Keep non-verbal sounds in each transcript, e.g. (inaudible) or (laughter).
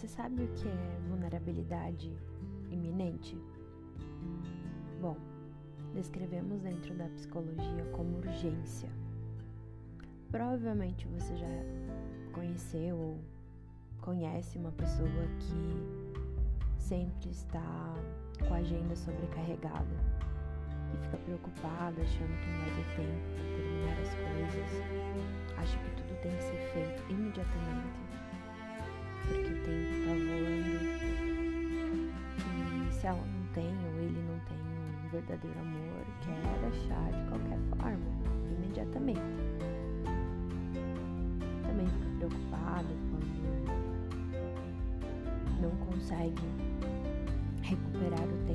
Você sabe o que é vulnerabilidade iminente? Bom, descrevemos dentro da psicologia como urgência. Provavelmente você já conheceu ou conhece uma pessoa que sempre está com a agenda sobrecarregada e fica preocupada, achando que não vai ter tempo para terminar as coisas, acha que tudo tem que ser feito imediatamente, porque o tempo está voando e se ela não tem ou ele não tem um verdadeiro amor, quer achar de qualquer forma, imediatamente. Também fica preocupada quando não consegue recuperar o tempo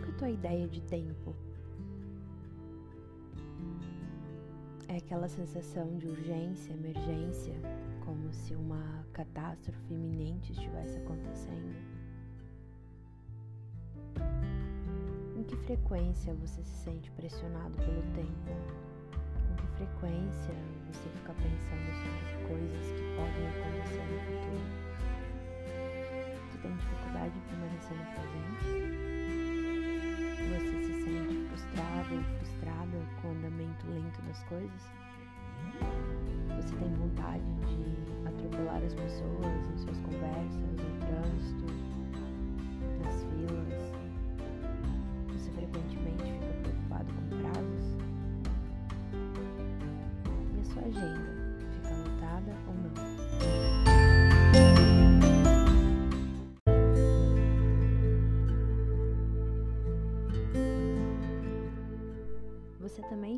que é a tua ideia de tempo? É aquela sensação de urgência, emergência, como se uma catástrofe iminente estivesse acontecendo? Em que frequência você se sente pressionado pelo tempo? Com que frequência você fica pensando sobre coisas que podem acontecer no futuro? Você tem dificuldade em permanecer no presente? Você se sente frustrado ou frustrada com o andamento lento das coisas? Você tem vontade de atropelar as pessoas em suas conversas, no trânsito,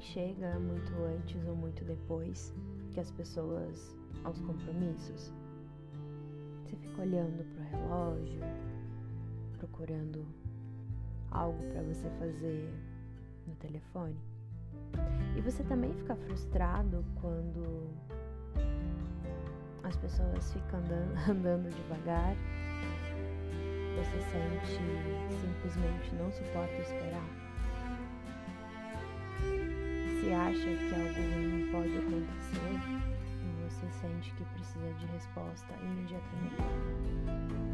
chega muito antes ou muito depois que as pessoas aos compromissos? Você fica olhando para o relógio, procurando algo para você fazer no telefone? E você também fica frustrado quando as pessoas ficam andando, (laughs) andando devagar? Você sente simplesmente não suporta esperar? Se acha que algo ruim pode acontecer e você sente que precisa de resposta imediatamente.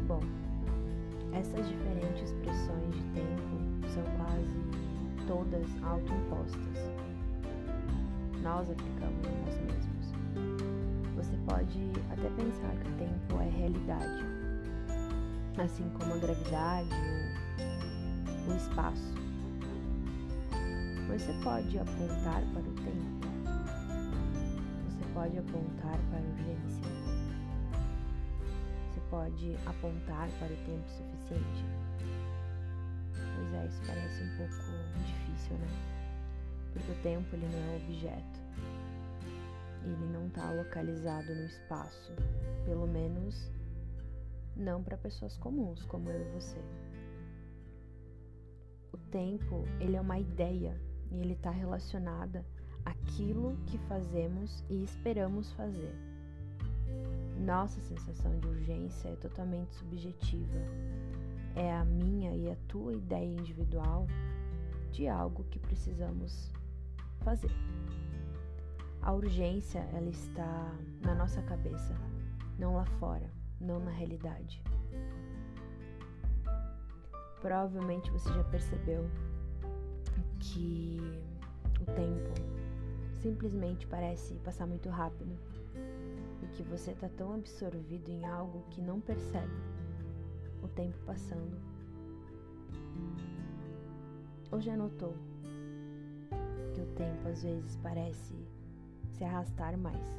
Bom, essas diferentes pressões de tempo são quase todas autoimpostas. Nós aplicamos em nós mesmos. Você pode até pensar que o tempo é realidade, assim como a gravidade o espaço. Você pode apontar para o tempo. Você pode apontar para a urgência. Você pode apontar para o tempo suficiente. Pois é, isso parece um pouco difícil, né? Porque o tempo ele não é objeto. Ele não está localizado no espaço. Pelo menos não para pessoas comuns como eu e você. O tempo, ele é uma ideia e ele está relacionada àquilo que fazemos e esperamos fazer. Nossa sensação de urgência é totalmente subjetiva. É a minha e a tua ideia individual de algo que precisamos fazer. A urgência ela está na nossa cabeça, não lá fora, não na realidade. Provavelmente você já percebeu que o tempo simplesmente parece passar muito rápido e que você está tão absorvido em algo que não percebe o tempo passando. Ou já notou que o tempo às vezes parece se arrastar mais?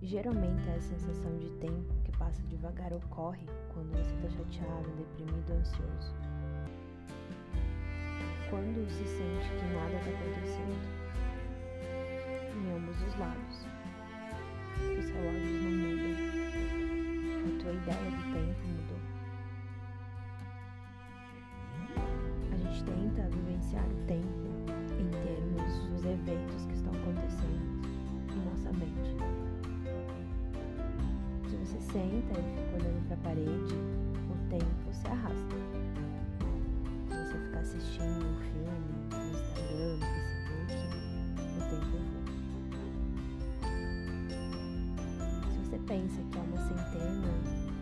Geralmente a sensação de tempo que passa devagar ocorre quando você está chateado, deprimido ansioso quando se sente que nada está acontecendo em ambos os lados. Os relógios não mudam, a tua ideia do tempo mudou. A gente tenta vivenciar o tempo em termos dos eventos que estão acontecendo em nossa mente. Se você senta e fica olhando para a parede, pensa que há uma centena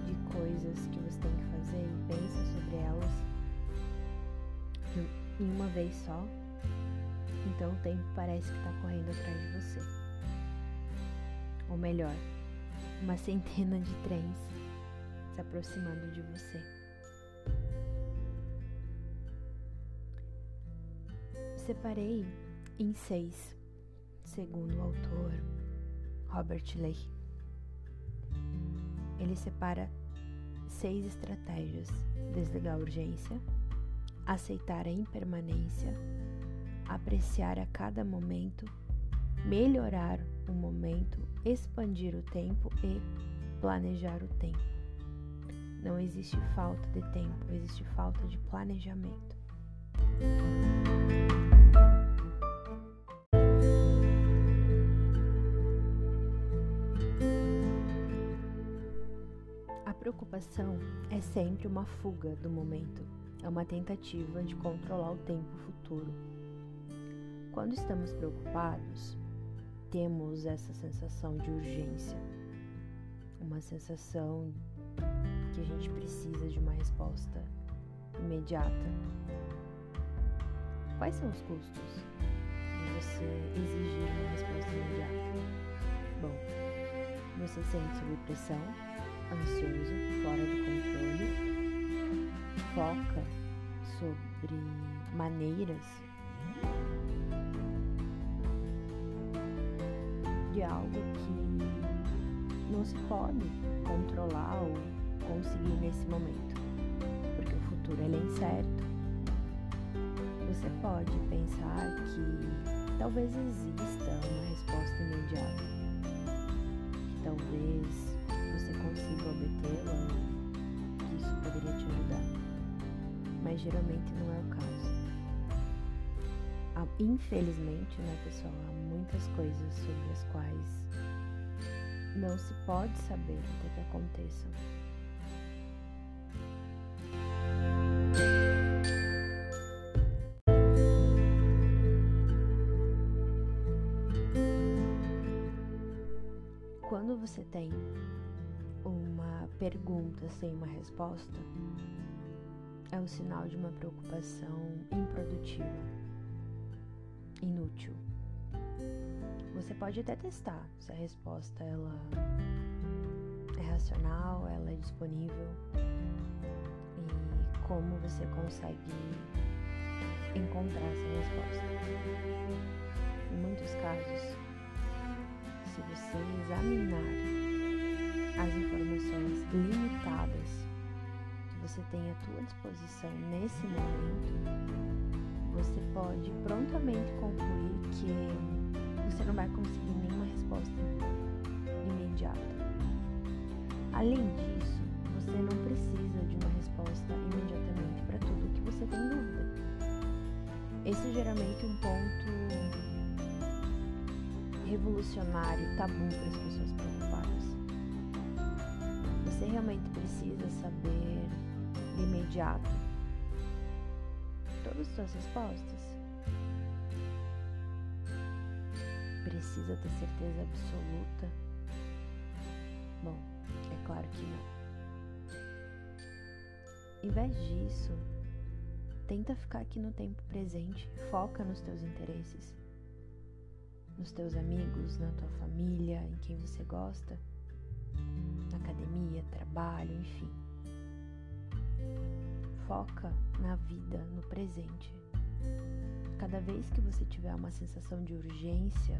de coisas que você tem que fazer e pensa sobre elas em uma vez só, então o tempo parece que está correndo atrás de você. Ou melhor, uma (laughs) centena de trens se aproximando de você. Separei em seis, segundo o autor Robert Leigh. Ele separa seis estratégias: desligar a urgência, aceitar a impermanência, apreciar a cada momento, melhorar o momento, expandir o tempo e planejar o tempo. Não existe falta de tempo, existe falta de planejamento. Preocupação é sempre uma fuga do momento, é uma tentativa de controlar o tempo futuro. Quando estamos preocupados, temos essa sensação de urgência, uma sensação que a gente precisa de uma resposta imediata. Quais são os custos de você exigir uma resposta imediata? Bom, você sente sob pressão, ansioso, fora do controle, foca sobre maneiras de algo que não se pode controlar ou conseguir nesse momento, porque o futuro é incerto. Você pode pensar que talvez exista uma resposta imediata, mas geralmente não é o caso. Infelizmente, né, pessoal, há muitas coisas sobre as quais não se pode saber até que aconteçam. Quando você tem uma pergunta sem uma resposta, é um sinal de uma preocupação improdutiva inútil. Você pode até testar se a resposta ela é racional, ela é disponível e como você consegue encontrar essa resposta. Em muitos casos, se você examinar as informações limitadas você tem à sua disposição nesse momento, você pode prontamente concluir que você não vai conseguir nenhuma resposta imediata. Além disso, você não precisa de uma resposta imediatamente para tudo que você tem dúvida. Esse é geralmente um ponto revolucionário, tabu para as pessoas preocupadas. Você realmente precisa saber de imediato todas as suas respostas? Precisa ter certeza absoluta? Bom, é claro que não. Em vez disso, tenta ficar aqui no tempo presente, foca nos teus interesses, nos teus amigos, na tua família, em quem você gosta, na academia, trabalho, enfim. Foca na vida, no presente. Cada vez que você tiver uma sensação de urgência,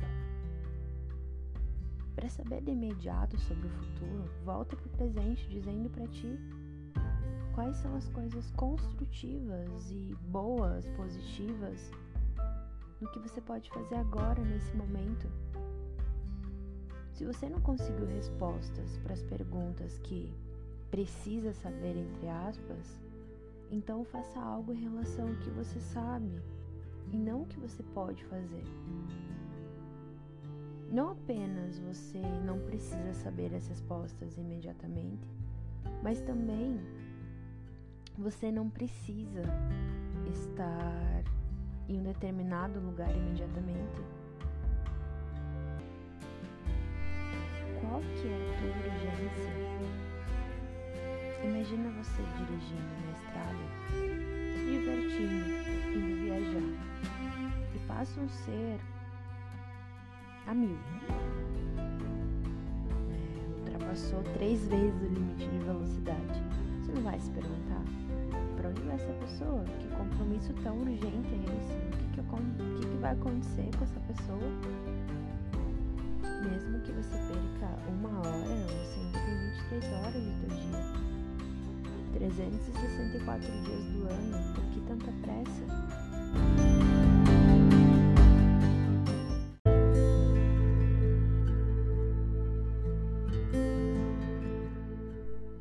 para saber de imediato sobre o futuro, volta para o presente dizendo para ti quais são as coisas construtivas e boas, positivas no que você pode fazer agora nesse momento. Se você não conseguiu respostas para as perguntas que precisa saber entre aspas, então faça algo em relação ao que você sabe e não o que você pode fazer. Não apenas você não precisa saber as respostas imediatamente, mas também você não precisa estar em um determinado lugar imediatamente. Qual que é a tua urgência? Imagina você dirigindo na estrada, se divertindo, indo viajar, e passa um ser a mil. É, ultrapassou três vezes o limite de velocidade. Você não vai se perguntar para onde vai essa pessoa? Que compromisso tão urgente é esse? O que, que, o que, que vai acontecer com essa pessoa? Mesmo que você perca uma hora, você ainda tem 23 horas do teu dia. 364 dias do ano, por que tanta pressa?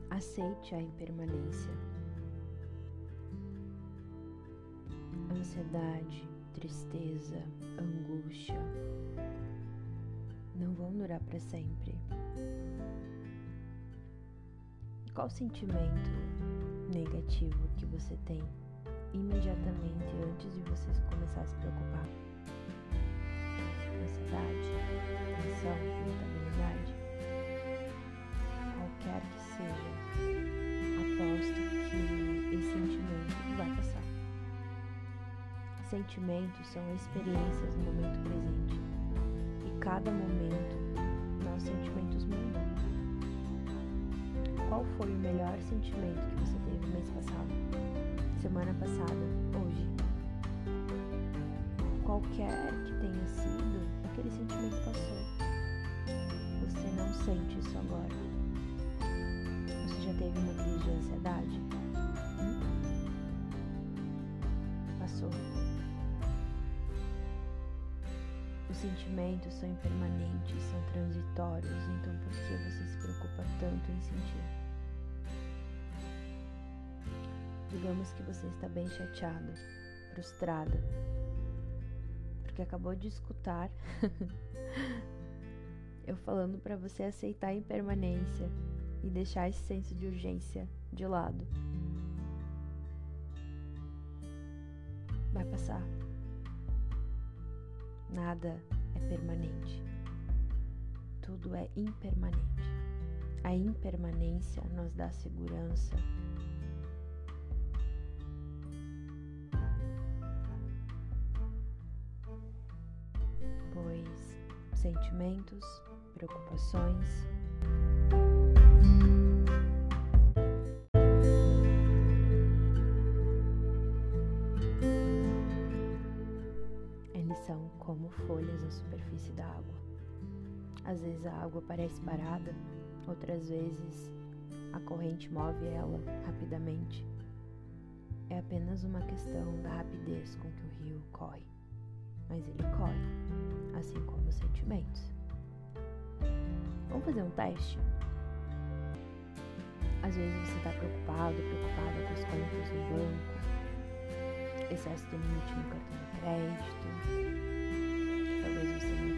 Aceite a impermanência. Ansiedade, tristeza, angústia não vão durar para sempre. Qual sentimento negativo que você tem imediatamente antes de você começar a se preocupar? Ansiedade, tensão, irritabilidade? Qualquer que seja, aposto que esse sentimento vai passar. Sentimentos são experiências no momento presente. E cada momento, nossos sentimentos mudam. Qual foi o melhor sentimento que você teve mês passado? Semana passada? Hoje? Qualquer que tenha sido, aquele sentimento passou. Você não sente isso agora. Você já teve uma crise de ansiedade? Hum? Passou. Os sentimentos são impermanentes, são transitórios, então por que você se preocupa tanto em sentir? Digamos que você está bem chateada, frustrada, porque acabou de escutar (laughs) eu falando para você aceitar a impermanência e deixar esse senso de urgência de lado. Vai passar. Nada é permanente. Tudo é impermanente. A impermanência nos dá segurança. Sentimentos, preocupações, eles são como folhas na superfície da água. Às vezes a água parece parada, outras vezes a corrente move ela rapidamente. É apenas uma questão da rapidez com que o rio corre, mas ele corre, assim como os sentimentos. Vamos fazer um teste? Às vezes você está preocupado, preocupada com as contas no banco, excesso de limite no cartão de crédito, talvez você não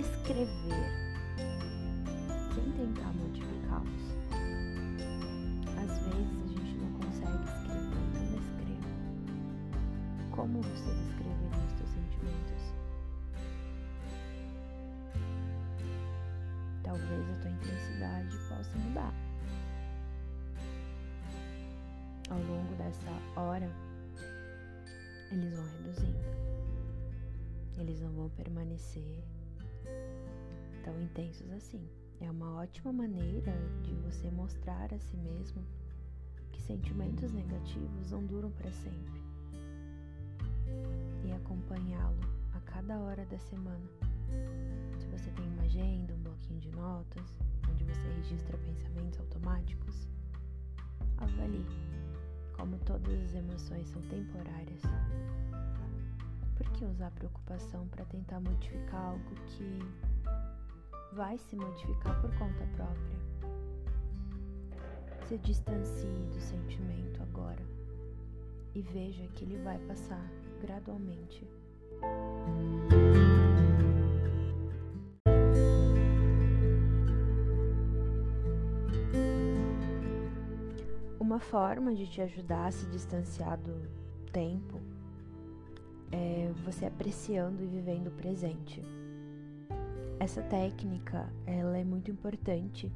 descrever, sem tentar modificá-los. Às vezes a gente não consegue escrever, então descreva. Como você descreveria os seus sentimentos? Talvez a tua intensidade possa mudar. Ao longo dessa hora, eles vão reduzindo. Eles não vão permanecer tão intensos assim. É uma ótima maneira de você mostrar a si mesmo que sentimentos negativos não duram para sempre e acompanhá-lo a cada hora da semana. Se você tem uma agenda, um bloquinho de notas, onde você registra pensamentos automáticos, avalie como todas as emoções são temporárias, por que usar preocupação para tentar modificar algo que vai se modificar por conta própria? Se distancie do sentimento agora e veja que ele vai passar gradualmente. Uma forma de te ajudar a se distanciar do tempo é você apreciando e vivendo o presente. Essa técnica, ela é muito importante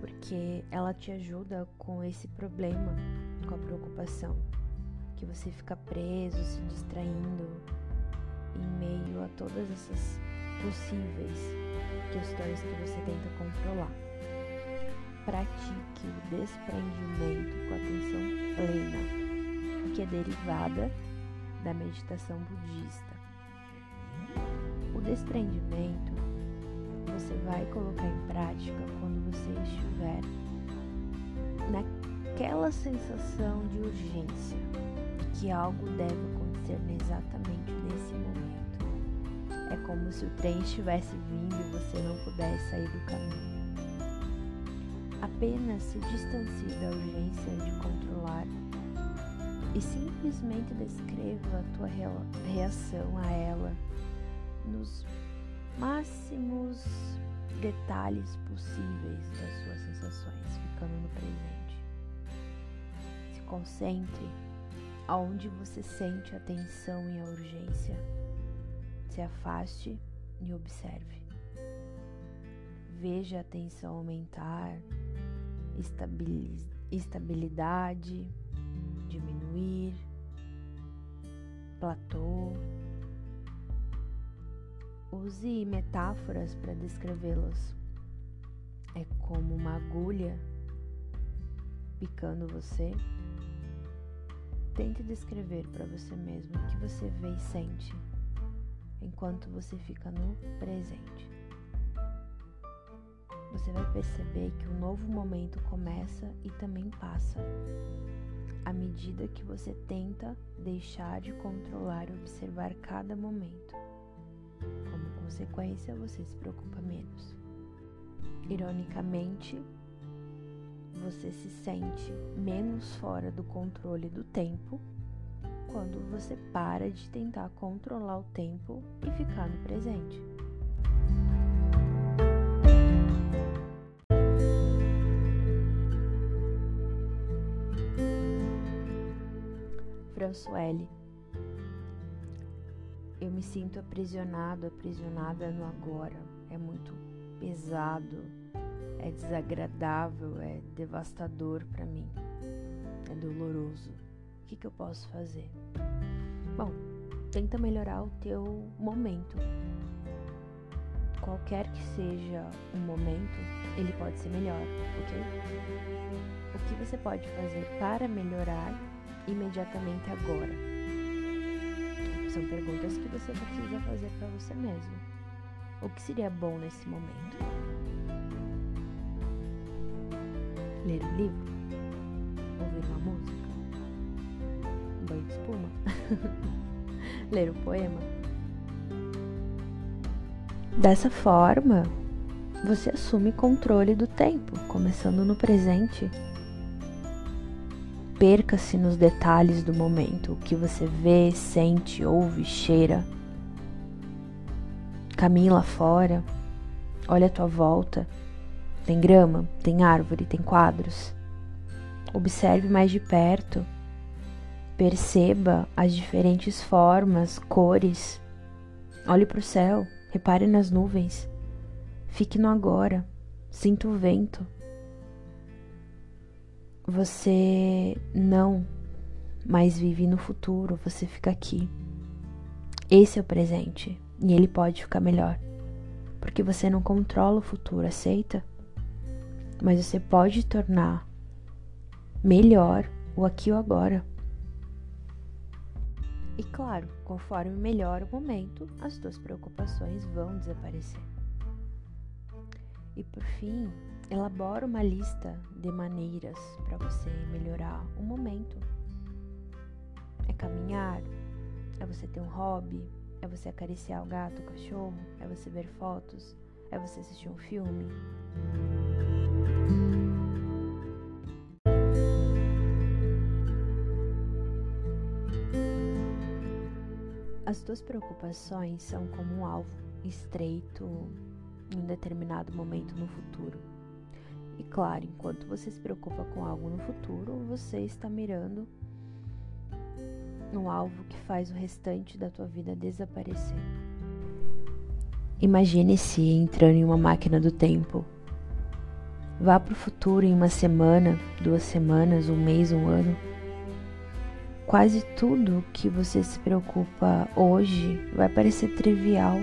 porque ela te ajuda com esse problema, com a preocupação, que você fica preso, se distraindo em meio a todas essas possíveis questões que você tenta controlar pratique o desprendimento com atenção plena, que é derivada da meditação budista. O desprendimento você vai colocar em prática quando você estiver naquela sensação de urgência, que algo deve acontecer exatamente nesse momento. É como se o trem estivesse vindo e você não pudesse sair do caminho. Apenas se distancie da urgência de controlar e simplesmente descreva a tua reação a ela nos máximos detalhes possíveis das suas sensações, ficando no presente. Se concentre aonde você sente a tensão e a urgência. Se afaste e observe. Veja a tensão aumentar estabilidade, diminuir, platô. Use metáforas para descrevê-las. É como uma agulha picando você. Tente descrever para você mesmo o que você vê e sente enquanto você fica no presente você vai perceber que um novo momento começa e também passa, à medida que você tenta deixar de controlar e observar cada momento. Consequência, você se preocupa menos. Ironicamente, você se sente menos fora do controle do tempo quando você para de tentar controlar o tempo e ficar no presente. Françoele. Eu me sinto aprisionado, aprisionada no agora. É muito pesado, é desagradável, é devastador para mim. É doloroso. O que, que eu posso fazer? Bom, tenta melhorar o teu momento. Qualquer que seja o momento, ele pode ser melhor, ok? O que você pode fazer para melhorar imediatamente agora? São perguntas que você precisa fazer para você mesmo. O que seria bom nesse momento? Ler um livro? Ouvir uma música? Um banho de espuma? (laughs) Ler um poema? Dessa forma, você assume controle do tempo, começando no presente Perca-se nos detalhes do momento, o que você vê, sente, ouve, cheira. Caminhe lá fora, olha à tua volta. Tem grama, tem árvore, tem quadros. Observe mais de perto. Perceba as diferentes formas, cores. Olhe para o céu, repare nas nuvens. Fique no agora, sinta o vento você não mais vive no futuro, você fica aqui. Esse é o presente e ele pode ficar melhor, porque você não controla o futuro, aceita? Mas você pode tornar melhor o aqui e o agora. E claro, conforme melhor o momento, as tuas preocupações vão desaparecer. E por fim, elabora uma lista de maneiras para você melhorar o momento. É caminhar, é você ter um hobby, é você acariciar o gato, o cachorro, é você ver fotos, é você assistir um filme. As tuas preocupações são como um alvo estreito em um determinado momento no futuro. E claro, enquanto você se preocupa com algo no futuro, você está mirando um alvo que faz o restante da tua vida desaparecer. Imagine-se entrando em uma máquina do tempo. Vá para o futuro em uma semana, duas semanas, um mês, um ano. Quase tudo que você se preocupa hoje vai parecer trivial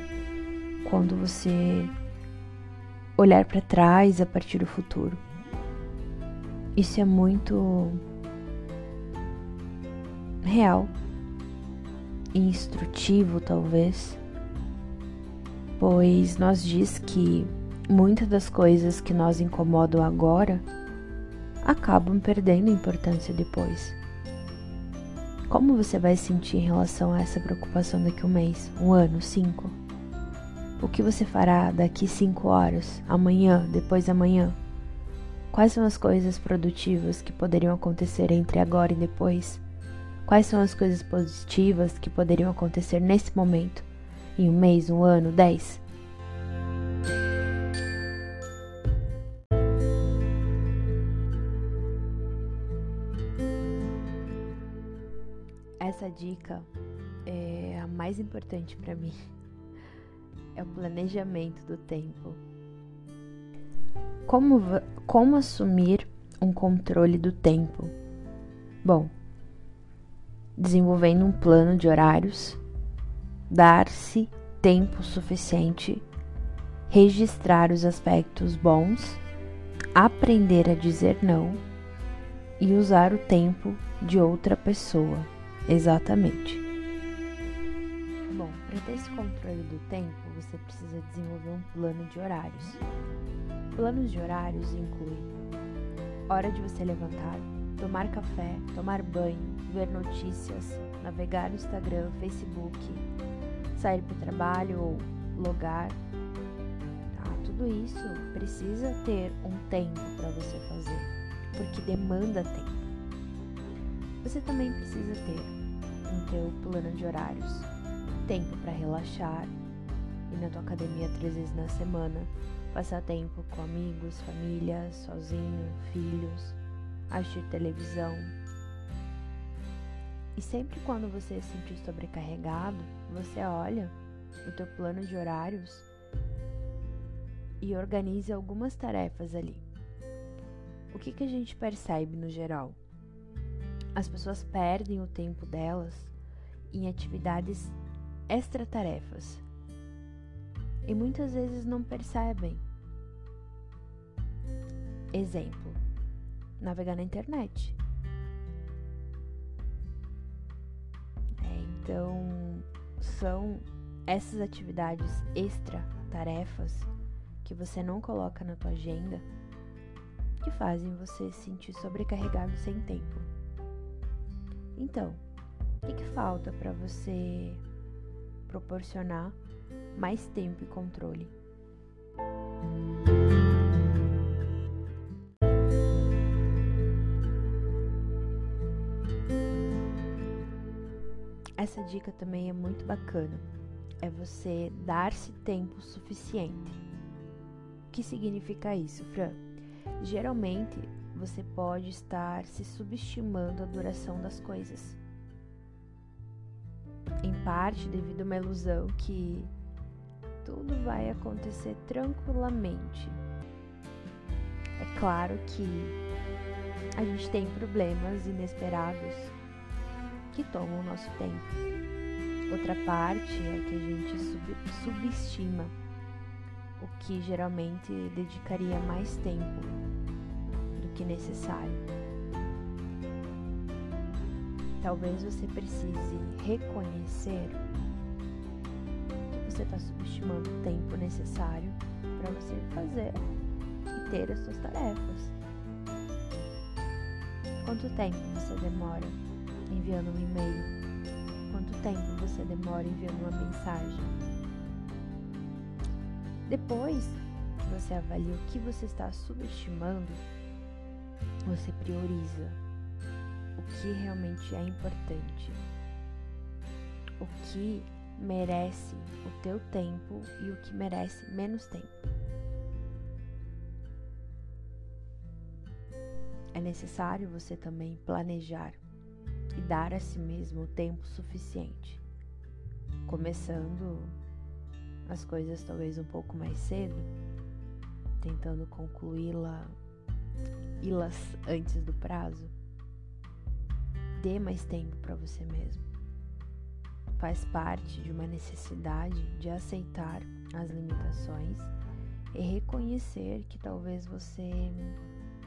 quando você olhar para trás a partir do futuro. Isso é muito real e instrutivo, talvez, pois nós diz que muitas das coisas que nós incomodam agora acabam perdendo importância depois. Como você vai sentir em relação a essa preocupação daqui a um mês, um ano, cinco? O que você fará daqui cinco horas, amanhã, depois amanhã? Quais são as coisas produtivas que poderiam acontecer entre agora e depois? Quais são as coisas positivas que poderiam acontecer nesse momento? Em um mês, um ano, dez? Essa dica é a mais importante para mim é o planejamento do tempo. Como, como assumir um controle do tempo? Bom, desenvolvendo um plano de horários, dar-se tempo suficiente, registrar os aspectos bons, aprender a dizer não e usar o tempo de outra pessoa. Exatamente. Bom, para ter esse controle do tempo, você precisa desenvolver um plano de horários. Planos de horários incluem hora de você levantar, tomar café, tomar banho, ver notícias, navegar no Instagram, Facebook, sair para o trabalho ou logar. Tá? Tudo isso precisa ter um tempo para você fazer, porque demanda tempo. Você também precisa ter no teu plano de horários tempo para relaxar, ir na tua academia três vezes na semana, passar tempo com amigos, família, sozinho, filhos, assistir televisão. E sempre quando você se sentir sobrecarregado, você olha o teu plano de horários e organiza algumas tarefas ali. O que, que a gente percebe no geral? As pessoas perdem o tempo delas em atividades extra-tarefas e muitas vezes não percebem. Exemplo: navegar na internet. É, então, são essas atividades extra-tarefas que você não coloca na tua agenda que fazem você se sentir sobrecarregado sem tempo. Então, o que, que falta para você proporcionar mais tempo e controle. Essa dica também é muito bacana. É você dar-se tempo suficiente. O que significa isso, Fran? Geralmente você pode estar se subestimando a duração das coisas em parte devido a uma ilusão que tudo vai acontecer tranquilamente. É claro que a gente tem problemas inesperados que tomam o nosso tempo. Outra parte é que a gente sub subestima o que geralmente dedicaria mais tempo do que necessário. Talvez você precise reconhecer você está subestimando o tempo necessário para você fazer e ter as suas tarefas. Quanto tempo você demora enviando um e-mail? Quanto tempo você demora enviando uma mensagem? Depois que você avalia o que você está subestimando, você prioriza o que realmente é importante, o que merece o teu tempo e o que merece menos tempo. É necessário você também planejar e dar a si mesmo o tempo suficiente, começando as coisas talvez um pouco mais cedo, tentando concluí-la las antes do prazo. Dê mais tempo para você mesmo faz parte de uma necessidade de aceitar as limitações e reconhecer que talvez você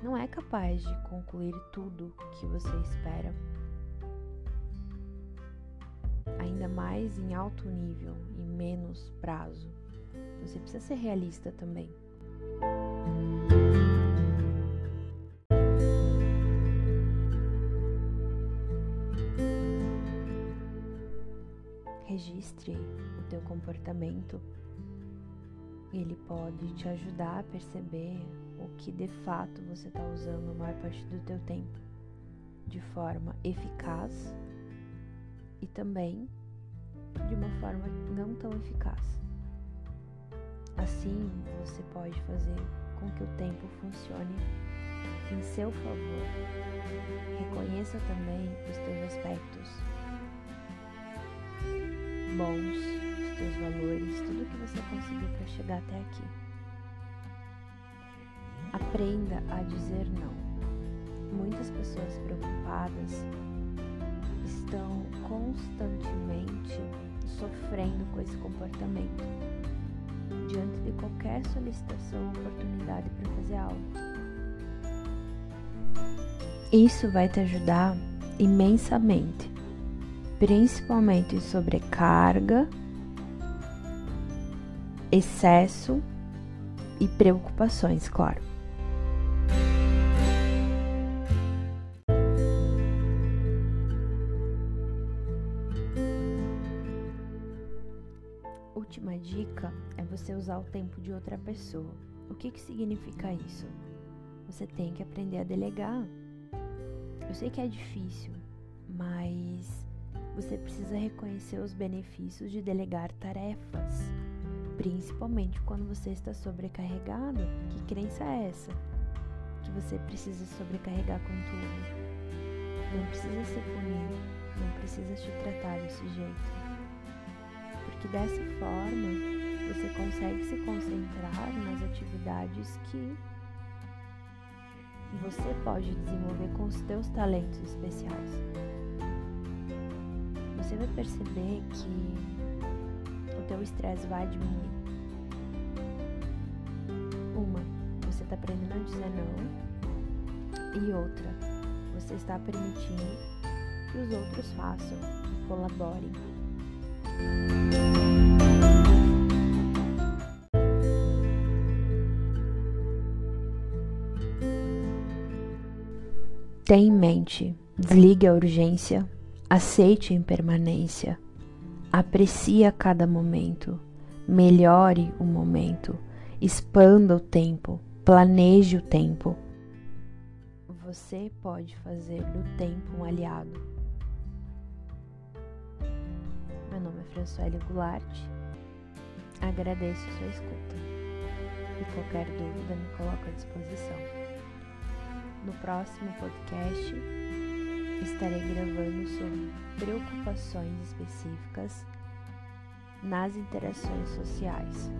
não é capaz de concluir tudo que você espera, ainda mais em alto nível e menos prazo. Você precisa ser realista também. O teu comportamento. Ele pode te ajudar a perceber o que de fato você está usando a maior parte do teu tempo de forma eficaz e também de uma forma não tão eficaz. Assim, você pode fazer com que o tempo funcione em seu favor. Reconheça também os teus aspectos bons, os teus valores, tudo que você conseguiu para chegar até aqui. Aprenda a dizer não. Muitas pessoas preocupadas estão constantemente sofrendo com esse comportamento diante de qualquer solicitação ou oportunidade para fazer algo. Isso vai te ajudar imensamente principalmente sobrecarga, excesso e preocupações, claro. Última dica é você usar o tempo de outra pessoa. O que, que significa isso? Você tem que aprender a delegar. Eu sei que é difícil, mas você precisa reconhecer os benefícios de delegar tarefas, principalmente quando você está sobrecarregado. Que crença é essa? Que você precisa sobrecarregar com tudo. Não precisa ser punido, não precisa te tratar desse jeito. Porque dessa forma você consegue se concentrar nas atividades que você pode desenvolver com os seus talentos especiais você vai perceber que o teu estresse vai diminuir. Uma, você está aprendendo a dizer não. E outra, você está permitindo que os outros façam colaborem. Tenha em mente, desligue a urgência Aceite a impermanência. Aprecie cada momento. Melhore o momento. Expanda o tempo. Planeje o tempo. Você pode fazer do tempo um aliado. Meu nome é Françoele Goulart. Agradeço sua escuta. E qualquer dúvida me coloco à disposição. No próximo podcast, estarei gravando sobre preocupações específicas nas interações sociais.